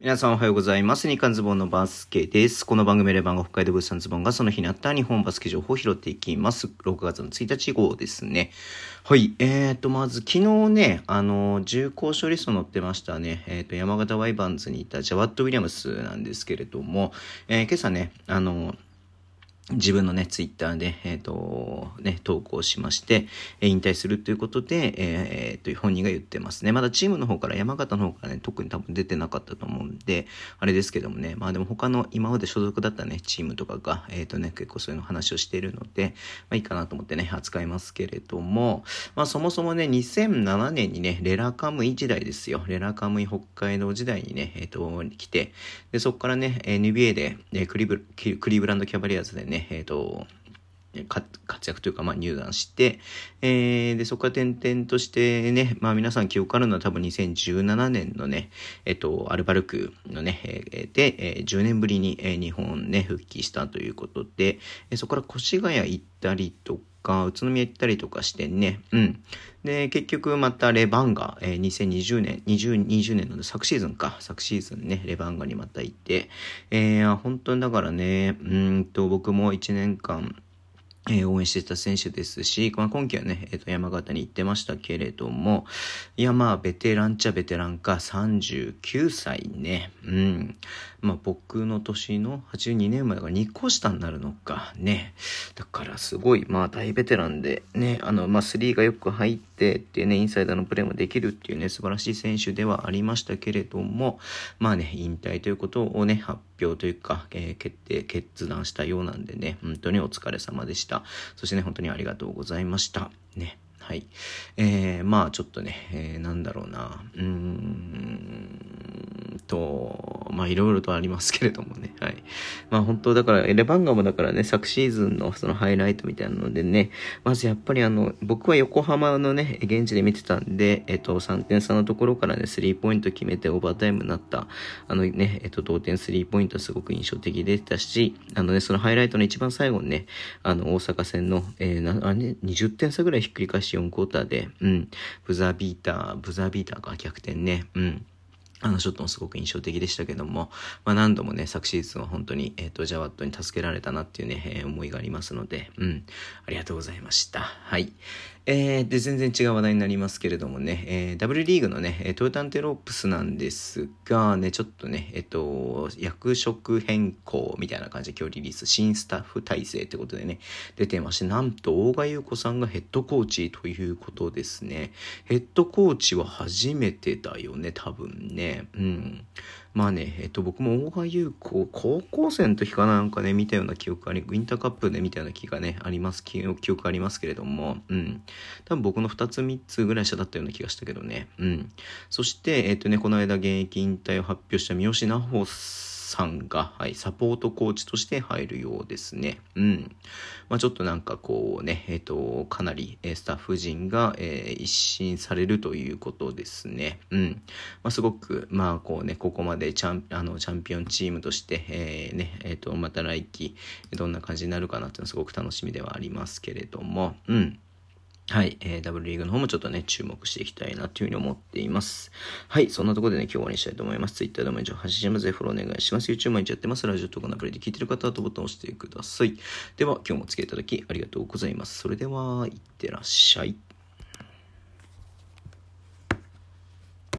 皆さんおはようございます。日刊ズボンのバスケです。この番組レバンが北海道物産ズボンがその日にあった日本バスケ情報を拾っていきます。6月の1日号ですね。はい。えーと、まず昨日ね、あの、重厚処理層載ってましたね。えーと、山形ワイバンズにいたジャワット・ウィリアムスなんですけれども、えー、今朝ね、あの、自分のね、ツイッターで、えっ、ー、と、ね、投稿しまして、え引退するということで、えー、と、本人が言ってますね。まだチームの方から、山形の方からね、特に多分出てなかったと思うんで、あれですけどもね、まあでも他の今まで所属だったね、チームとかが、えっ、ー、とね、結構そういうの話をしているので、まあいいかなと思ってね、扱いますけれども、まあそもそもね、2007年にね、レラカムイ時代ですよ。レラカムイ北海道時代にね、えっ、と、来て、で、そこからね、NBA で、えクリブクリブランドキャバリアーズでね、ね、えっ、ー、と、活躍というか、まあ、入団して、えー、で、そこから転々としてね、まあ、皆さん記憶あるのは多分2017年のね、えっと、アルバルクのね、えー、で、えー、10年ぶりに、えー、日本ね、復帰したということで、えー、そこから越谷行ったりとか、宇都宮行ったりとかしてね、うん。で、結局またレバンガ、えー、2020年、2020年の昨シーズンか、昨シーズンね、レバンガにまた行って、えー、本当にだからね、うんと、僕も1年間、え、応援してた選手ですし、まあ、今季はね、えっ、ー、と、山形に行ってましたけれども、いや、まあ、ベテランっちゃベテランか、39歳ね。うん。まあ、僕の年の82年前だから2個下になるのか、ね。だからすごい、まあ、大ベテランで、ね、あの、まあ、3がよく入ってっていうね、インサイダーのプレーもできるっていうね、素晴らしい選手ではありましたけれども、まあね、引退ということをね、発表というか、えー、決定、決断したようなんでね、本当にお疲れ様でした。。そしてね、本当にありがとうございました。ね。はい。えー、まあちょっとね、えー、なんだろうな。うーんと、まあいろいろとありますけれどもね。はい。まあ本当だから、エレバンガもだからね、昨シーズンのそのハイライトみたいなのでね、まずやっぱりあの、僕は横浜のね、現地で見てたんで、えっと、3点差のところからね、スリーポイント決めてオーバータイムになった、あのね、えっと、同点スリーポイントすごく印象的でしたし、あのね、そのハイライトの一番最後にね、あの、大阪戦の、えー、な、あれ、ね20点差ぐらいひっくり返し4クォーターで、うん、ブザービーター、ブザービーターか逆転ね、うん。あのショットもすごく印象的でしたけども、まあ何度もね、昨シーズンは本当に、えっ、ー、と、ジャワットに助けられたなっていうね、えー、思いがありますので、うん、ありがとうございました。はい。えー、で、全然違う話題になりますけれどもね、えー、W リーグのね、トヨタンテロープスなんですが、ね、ちょっとね、えっと、役職変更みたいな感じで今日リリース、新スタッフ体制ってことでね、出てまして、なんと、大賀優子さんがヘッドコーチということですね。ヘッドコーチは初めてだよね、多分ね。うん。まあね、えっと、僕も大賀優子、高校生の時かなんかね、見たような記憶あり、ウィンターカップで見たような気がね、あります、記憶ありますけれども、うん。多分僕の2つ3つぐらい下だったような気がしたけどね。うん。そして、えっとね、この間現役引退を発表した三好奈穂さんさんが、はい、サポートコーチとして入るようですね。うん。まあちょっとなんかこうね、えっ、と、かなりスタッフ陣が、えー、一新されるということですね。うん。まあすごく、まあこうね、ここまでチャンあのチャンピオンチームとして、えー、ね、えっ、と、また来季、どんな感じになるかなっていうのはすごく楽しみではありますけれども、うん。はい、えー、ダブルリーグの方もちょっとね、注目していきたいなというふうに思っています。はい、そんなところでね、今日終わりにしたいと思います。Twitter でも以上発信しますぜフォローお願いします。YouTube 毎日やってます。ラジオとかのアプリで聞いてる方はとボタンを押してください。では、今日もお付き合いいただきありがとうございます。それでは、いってらっしゃい。